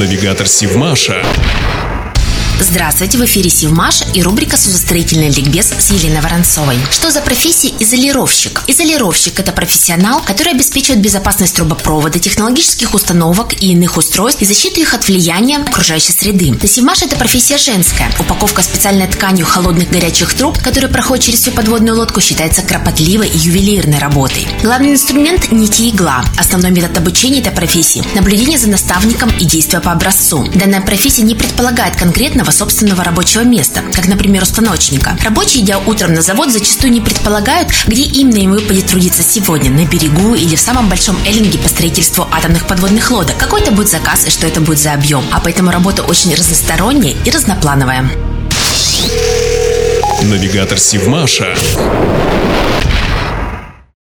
Навигатор Сивмаша. Здравствуйте, в эфире Сивмаша и рубрика «Судостроительный ликбез» с Еленой Воронцовой. Что за профессия изолировщик? Изолировщик – это профессионал, который обеспечивает безопасность трубопровода, технологических установок и иных устройств и защиту их от влияния окружающей среды. На Сивмаше это профессия женская. Упаковка специальной тканью холодных горячих труб, которая проходит через всю подводную лодку, считается кропотливой и ювелирной работой. Главный инструмент – нити игла. Основной метод обучения этой профессии – наблюдение за наставником и действия по образцу. Данная профессия не предполагает конкретного своего собственного рабочего места, как, например, установочника. Рабочие, идя утром на завод, зачастую не предполагают, где именно им выпадет трудиться сегодня, на берегу или в самом большом эллинге по строительству атомных подводных лодок. Какой это будет заказ и что это будет за объем. А поэтому работа очень разносторонняя и разноплановая. Навигатор Сивмаша.